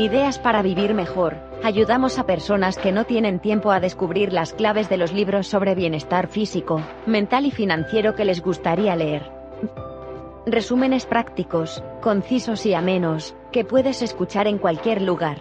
Ideas para Vivir Mejor, ayudamos a personas que no tienen tiempo a descubrir las claves de los libros sobre bienestar físico, mental y financiero que les gustaría leer. Resúmenes prácticos, concisos y amenos, que puedes escuchar en cualquier lugar.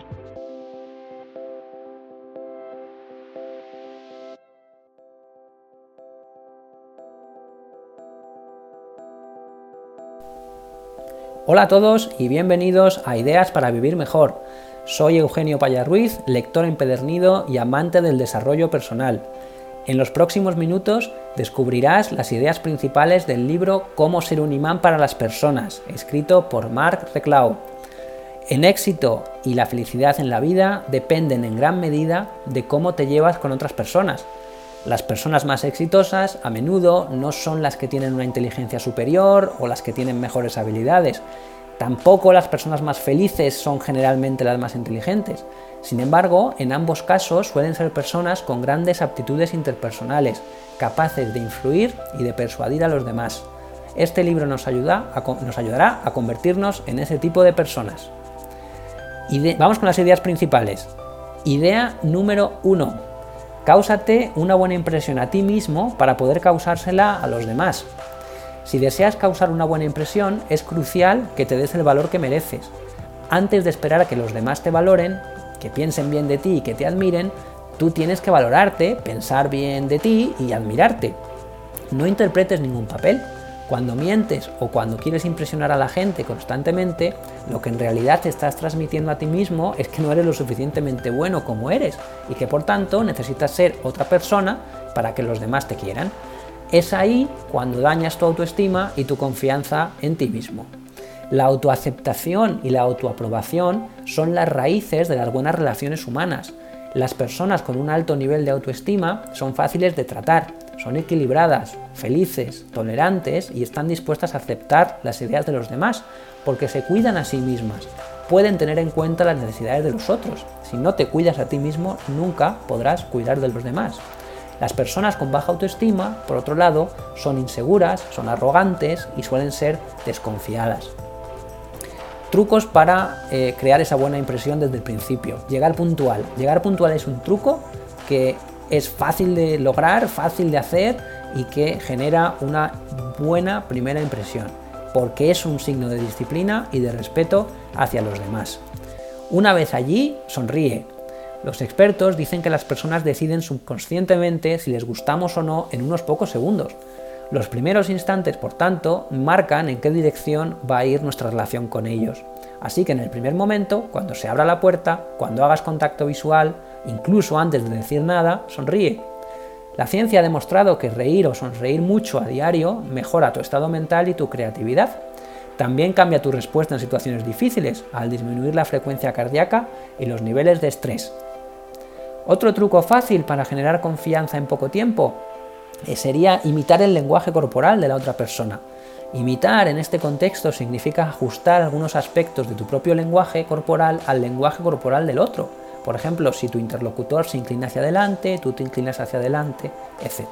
Hola a todos y bienvenidos a Ideas para Vivir Mejor. Soy Eugenio Paya Ruiz, lector empedernido y amante del desarrollo personal. En los próximos minutos descubrirás las ideas principales del libro Cómo ser un imán para las personas, escrito por Mark Reclau. El éxito y la felicidad en la vida dependen en gran medida de cómo te llevas con otras personas. Las personas más exitosas a menudo no son las que tienen una inteligencia superior o las que tienen mejores habilidades. Tampoco las personas más felices son generalmente las más inteligentes. Sin embargo, en ambos casos suelen ser personas con grandes aptitudes interpersonales, capaces de influir y de persuadir a los demás. Este libro nos, ayuda nos ayudará a convertirnos en ese tipo de personas. Vamos con las ideas principales. Idea número 1 Cáusate una buena impresión a ti mismo para poder causársela a los demás. Si deseas causar una buena impresión, es crucial que te des el valor que mereces. Antes de esperar a que los demás te valoren, que piensen bien de ti y que te admiren, tú tienes que valorarte, pensar bien de ti y admirarte. No interpretes ningún papel. Cuando mientes o cuando quieres impresionar a la gente constantemente, lo que en realidad te estás transmitiendo a ti mismo es que no eres lo suficientemente bueno como eres y que por tanto necesitas ser otra persona para que los demás te quieran. Es ahí cuando dañas tu autoestima y tu confianza en ti mismo. La autoaceptación y la autoaprobación son las raíces de las buenas relaciones humanas. Las personas con un alto nivel de autoestima son fáciles de tratar, son equilibradas, felices, tolerantes y están dispuestas a aceptar las ideas de los demás, porque se cuidan a sí mismas. Pueden tener en cuenta las necesidades de los otros. Si no te cuidas a ti mismo, nunca podrás cuidar de los demás. Las personas con baja autoestima, por otro lado, son inseguras, son arrogantes y suelen ser desconfiadas. Trucos para eh, crear esa buena impresión desde el principio. Llegar puntual. Llegar puntual es un truco que es fácil de lograr, fácil de hacer y que genera una buena primera impresión, porque es un signo de disciplina y de respeto hacia los demás. Una vez allí, sonríe. Los expertos dicen que las personas deciden subconscientemente si les gustamos o no en unos pocos segundos. Los primeros instantes, por tanto, marcan en qué dirección va a ir nuestra relación con ellos. Así que en el primer momento, cuando se abra la puerta, cuando hagas contacto visual, incluso antes de decir nada, sonríe. La ciencia ha demostrado que reír o sonreír mucho a diario mejora tu estado mental y tu creatividad. También cambia tu respuesta en situaciones difíciles al disminuir la frecuencia cardíaca y los niveles de estrés. Otro truco fácil para generar confianza en poco tiempo eh, sería imitar el lenguaje corporal de la otra persona. Imitar en este contexto significa ajustar algunos aspectos de tu propio lenguaje corporal al lenguaje corporal del otro. Por ejemplo, si tu interlocutor se inclina hacia adelante, tú te inclinas hacia adelante, etc.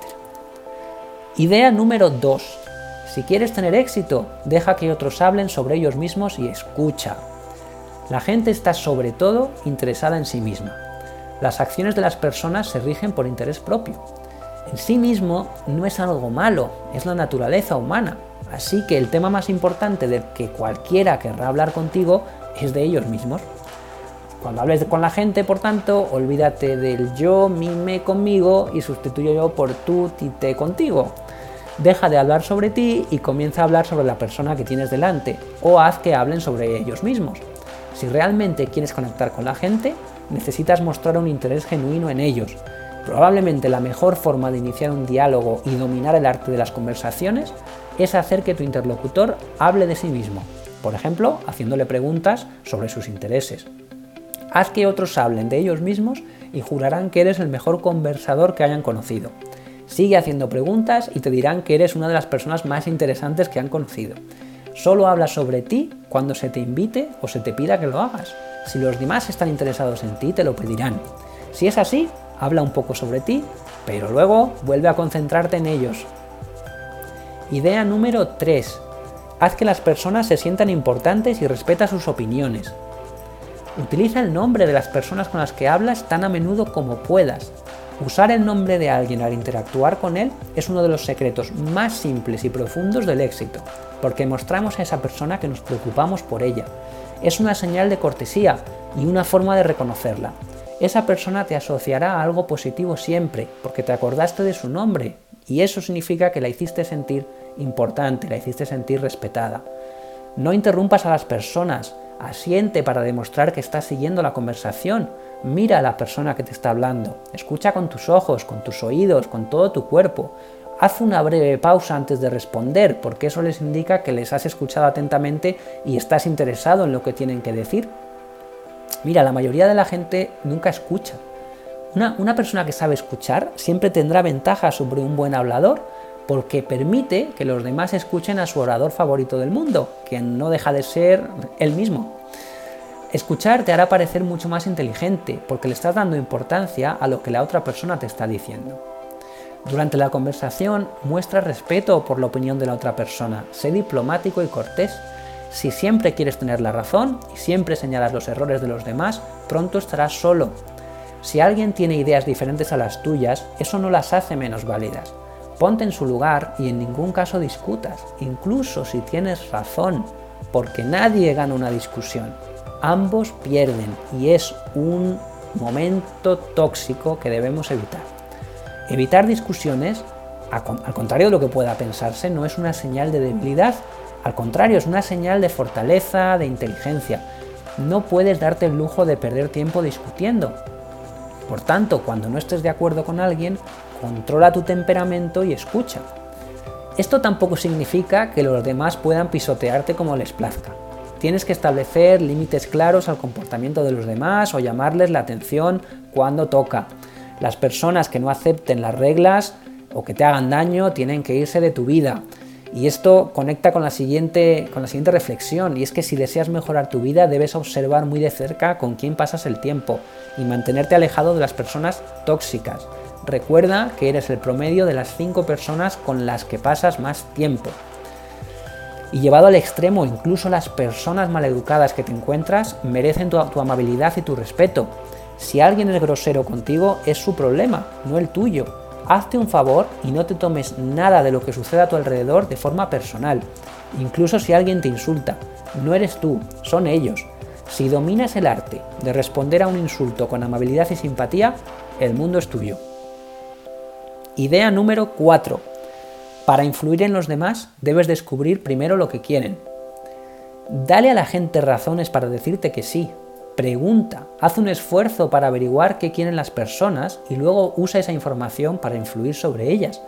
Idea número 2. Si quieres tener éxito, deja que otros hablen sobre ellos mismos y escucha. La gente está sobre todo interesada en sí misma. Las acciones de las personas se rigen por interés propio. En sí mismo no es algo malo, es la naturaleza humana. Así que el tema más importante del que cualquiera querrá hablar contigo es de ellos mismos. Cuando hables con la gente, por tanto, olvídate del yo, mi, me conmigo y sustituye yo por tú, ti, te contigo. Deja de hablar sobre ti y comienza a hablar sobre la persona que tienes delante o haz que hablen sobre ellos mismos. Si realmente quieres conectar con la gente, necesitas mostrar un interés genuino en ellos. Probablemente la mejor forma de iniciar un diálogo y dominar el arte de las conversaciones es hacer que tu interlocutor hable de sí mismo, por ejemplo, haciéndole preguntas sobre sus intereses. Haz que otros hablen de ellos mismos y jurarán que eres el mejor conversador que hayan conocido. Sigue haciendo preguntas y te dirán que eres una de las personas más interesantes que han conocido. Solo habla sobre ti cuando se te invite o se te pida que lo hagas. Si los demás están interesados en ti, te lo pedirán. Si es así, habla un poco sobre ti, pero luego vuelve a concentrarte en ellos. Idea número 3. Haz que las personas se sientan importantes y respeta sus opiniones. Utiliza el nombre de las personas con las que hablas tan a menudo como puedas. Usar el nombre de alguien al interactuar con él es uno de los secretos más simples y profundos del éxito, porque mostramos a esa persona que nos preocupamos por ella. Es una señal de cortesía y una forma de reconocerla. Esa persona te asociará a algo positivo siempre, porque te acordaste de su nombre, y eso significa que la hiciste sentir importante, la hiciste sentir respetada. No interrumpas a las personas, Asiente para demostrar que estás siguiendo la conversación. Mira a la persona que te está hablando. Escucha con tus ojos, con tus oídos, con todo tu cuerpo. Haz una breve pausa antes de responder, porque eso les indica que les has escuchado atentamente y estás interesado en lo que tienen que decir. Mira, la mayoría de la gente nunca escucha. Una, persona que sabe escuchar siempre tendrá ventaja sobre un buen hablador, porque permite que los demás escuchen a su orador favorito del mundo, que no deja de ser él mismo. Escuchar te hará parecer mucho más inteligente, porque le estás dando importancia a lo que la otra persona te está diciendo. Durante la conversación muestra respeto por la opinión de la otra persona, sé diplomático y cortés. Si siempre quieres tener la razón y siempre señalas los errores de los demás, pronto estarás solo. Si alguien tiene ideas diferentes a las tuyas, eso no las hace menos válidas Ponte en su lugar y en ningún caso discutas, incluso si tienes razón, porque nadie gana una discusión. Ambos pierden y es un momento tóxico que debemos evitar. Evitar discusiones, al contrario de lo que pueda pensarse, no es una señal de debilidad, al contrario, es una señal de fortaleza, de inteligencia. No puedes darte el lujo de perder tiempo discutiendo. Por tanto, cuando no estés de acuerdo con alguien, controla tu temperamento y escucha. Esto tampoco significa que los demás puedan pisotearte como les plazca. Tienes que establecer límites claros al comportamiento de los demás o llamarles la atención cuando toca. Las personas que no acepten las reglas o que te hagan daño tienen que irse de tu vida. Y esto conecta con la, siguiente, con la siguiente reflexión, y es que si deseas mejorar tu vida debes observar muy de cerca con quién pasas el tiempo y mantenerte alejado de las personas tóxicas. Recuerda que eres el promedio de las 5 personas con las que pasas más tiempo. Y llevado al extremo, incluso las personas maleducadas que te encuentras merecen tu, amabilidad y tu respeto. Si alguien es grosero contigo, es su problema, no el tuyo. Hazte un favor y no te tomes nada de lo que sucede a tu alrededor de forma personal. Incluso si alguien te insulta, no eres tú, son ellos. Si dominas el arte de responder a un insulto con amabilidad y simpatía, el mundo es tuyo. Idea número 4. Para influir en los demás debes descubrir primero lo que quieren. Dale a la gente razones para decirte que sí. Pregunta, haz un esfuerzo para averiguar qué quieren las personas y luego usa esa información para influir sobre ellas.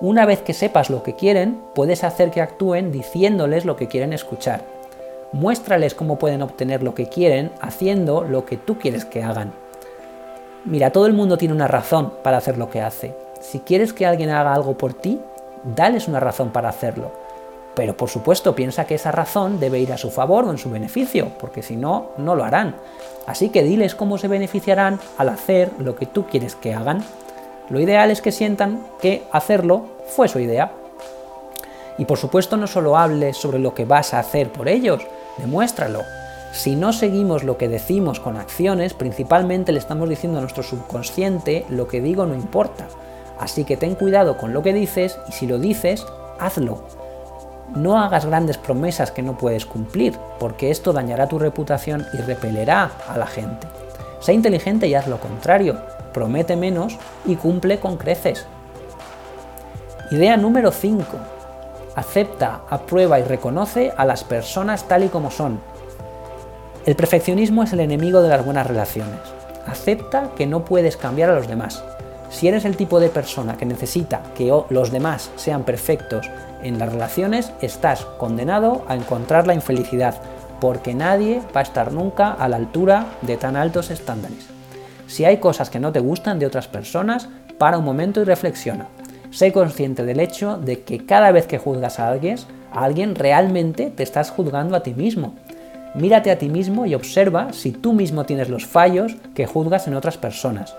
Una vez que sepas lo que quieren, puedes hacer que actúen diciéndoles lo que quieren escuchar. Muéstrales cómo pueden obtener lo que quieren haciendo lo que tú quieres que hagan. Mira, todo el mundo tiene una razón para hacer lo que hace. Si quieres que alguien haga algo por ti, dales una razón para hacerlo. Pero por supuesto piensa que esa razón debe ir a su favor o en su beneficio, porque si no, no lo harán. Así que diles cómo se beneficiarán al hacer lo que tú quieres que hagan. Lo ideal es que sientan que hacerlo fue su idea. Y por supuesto no solo hables sobre lo que vas a hacer por ellos, demuéstralo. Si no seguimos lo que decimos con acciones, principalmente le estamos diciendo a nuestro subconsciente lo que digo no importa. Así que ten cuidado con lo que dices y si lo dices, hazlo. No hagas grandes promesas que no puedes cumplir, porque esto dañará tu reputación y repelerá a la gente. Sé inteligente y haz lo contrario. Promete menos y cumple con creces. Idea número 5. Acepta, aprueba y reconoce a las personas tal y como son. El perfeccionismo es el enemigo de las buenas relaciones. Acepta que no puedes cambiar a los demás. Si eres el tipo de persona que necesita que los demás sean perfectos en las relaciones, estás condenado a encontrar la infelicidad, porque nadie va a estar nunca a la altura de tan altos estándares. Si hay cosas que no te gustan de otras personas, para un momento y reflexiona. Sé consciente del hecho de que cada vez que juzgas a alguien, a alguien realmente te estás juzgando a ti mismo. Mírate a ti mismo y observa si tú mismo tienes los fallos que juzgas en otras personas.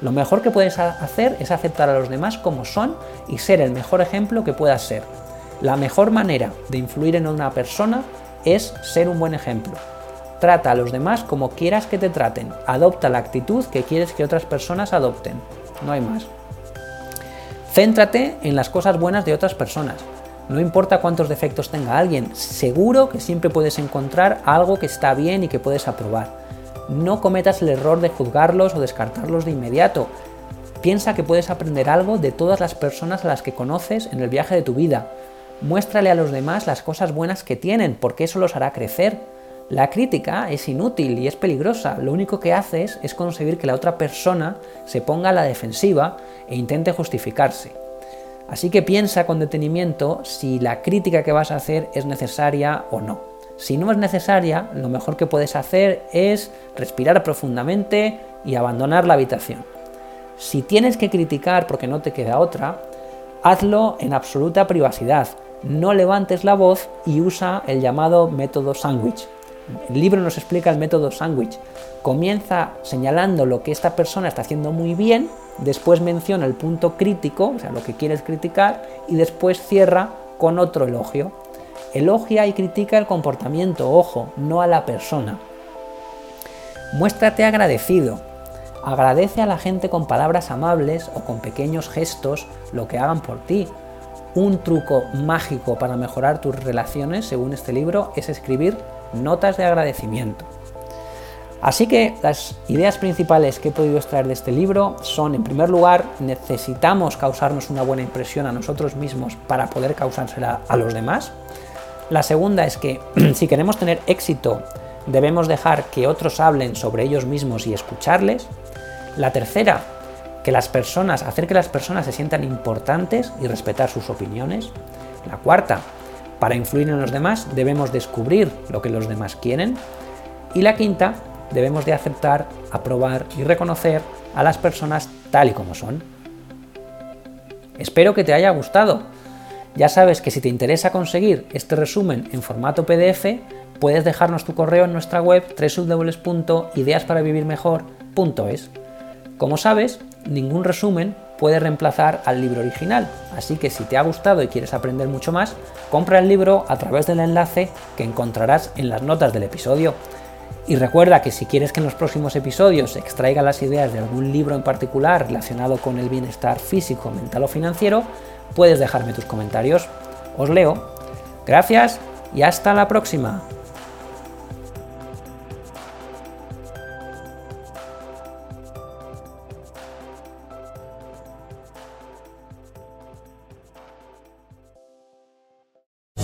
Lo mejor que puedes hacer es aceptar a los demás como son y ser el mejor ejemplo que puedas ser. La mejor manera de influir en una persona es ser un buen ejemplo. Trata a los demás como quieras que te traten. Adopta la actitud que quieres que otras personas adopten. No hay más. Céntrate en las cosas buenas de otras personas. No importa cuántos defectos tenga alguien, seguro que siempre puedes encontrar algo que está bien y que puedes aprobar. No cometas el error de juzgarlos o descartarlos de inmediato. Piensa que puedes aprender algo de todas las personas a las que conoces en el viaje de tu vida. Muéstrale a los demás las cosas buenas que tienen, porque eso los hará crecer. La crítica es inútil y es peligrosa. Lo único que haces es conseguir que la otra persona se ponga a la defensiva e intente justificarse. Así que piensa con detenimiento si la crítica que vas a hacer es necesaria o no. Si no es necesaria, lo mejor que puedes hacer es respirar profundamente y abandonar la habitación. Si tienes que criticar porque no te queda otra, hazlo en absoluta privacidad, no levantes la voz y usa el llamado método sándwich. El libro nos explica el método sándwich. Comienza señalando lo que esta persona está haciendo muy bien, después menciona el punto crítico, o sea, lo que quieres criticar, y después cierra con otro elogio. Elogia y critica el comportamiento, ojo, no a la persona. Muéstrate agradecido. Agradece a la gente con palabras amables o con pequeños gestos lo que hagan por ti. Un truco mágico para mejorar tus relaciones, según este libro, es escribir notas de agradecimiento. Así que las ideas principales que he podido extraer de este libro son, en primer lugar, necesitamos causarnos una buena impresión a nosotros mismos para poder causársela a los demás. La segunda es que si queremos tener éxito, debemos dejar que otros hablen sobre ellos mismos y escucharles. La tercera, que las personas, hacer que las personas se sientan importantes y respetar sus opiniones. La cuarta, para influir en los demás debemos descubrir lo que los demás quieren. Y la quinta, debemos de aceptar, aprobar y reconocer a las personas tal y como son. Espero que te haya gustado. Ya sabes que si te interesa conseguir este resumen en formato PDF, puedes dejarnos tu correo en nuestra web www.ideasparavivirmejor.es. Como sabes, ningún resumen puede reemplazar al libro original, así que si te ha gustado y quieres aprender mucho más, compra el libro a través del enlace que encontrarás en las notas del episodio. Y recuerda que si quieres que en los próximos episodios extraiga las ideas de algún libro en particular relacionado con el bienestar físico, mental o financiero, puedes dejarme tus comentarios. Os leo. Gracias y hasta la próxima.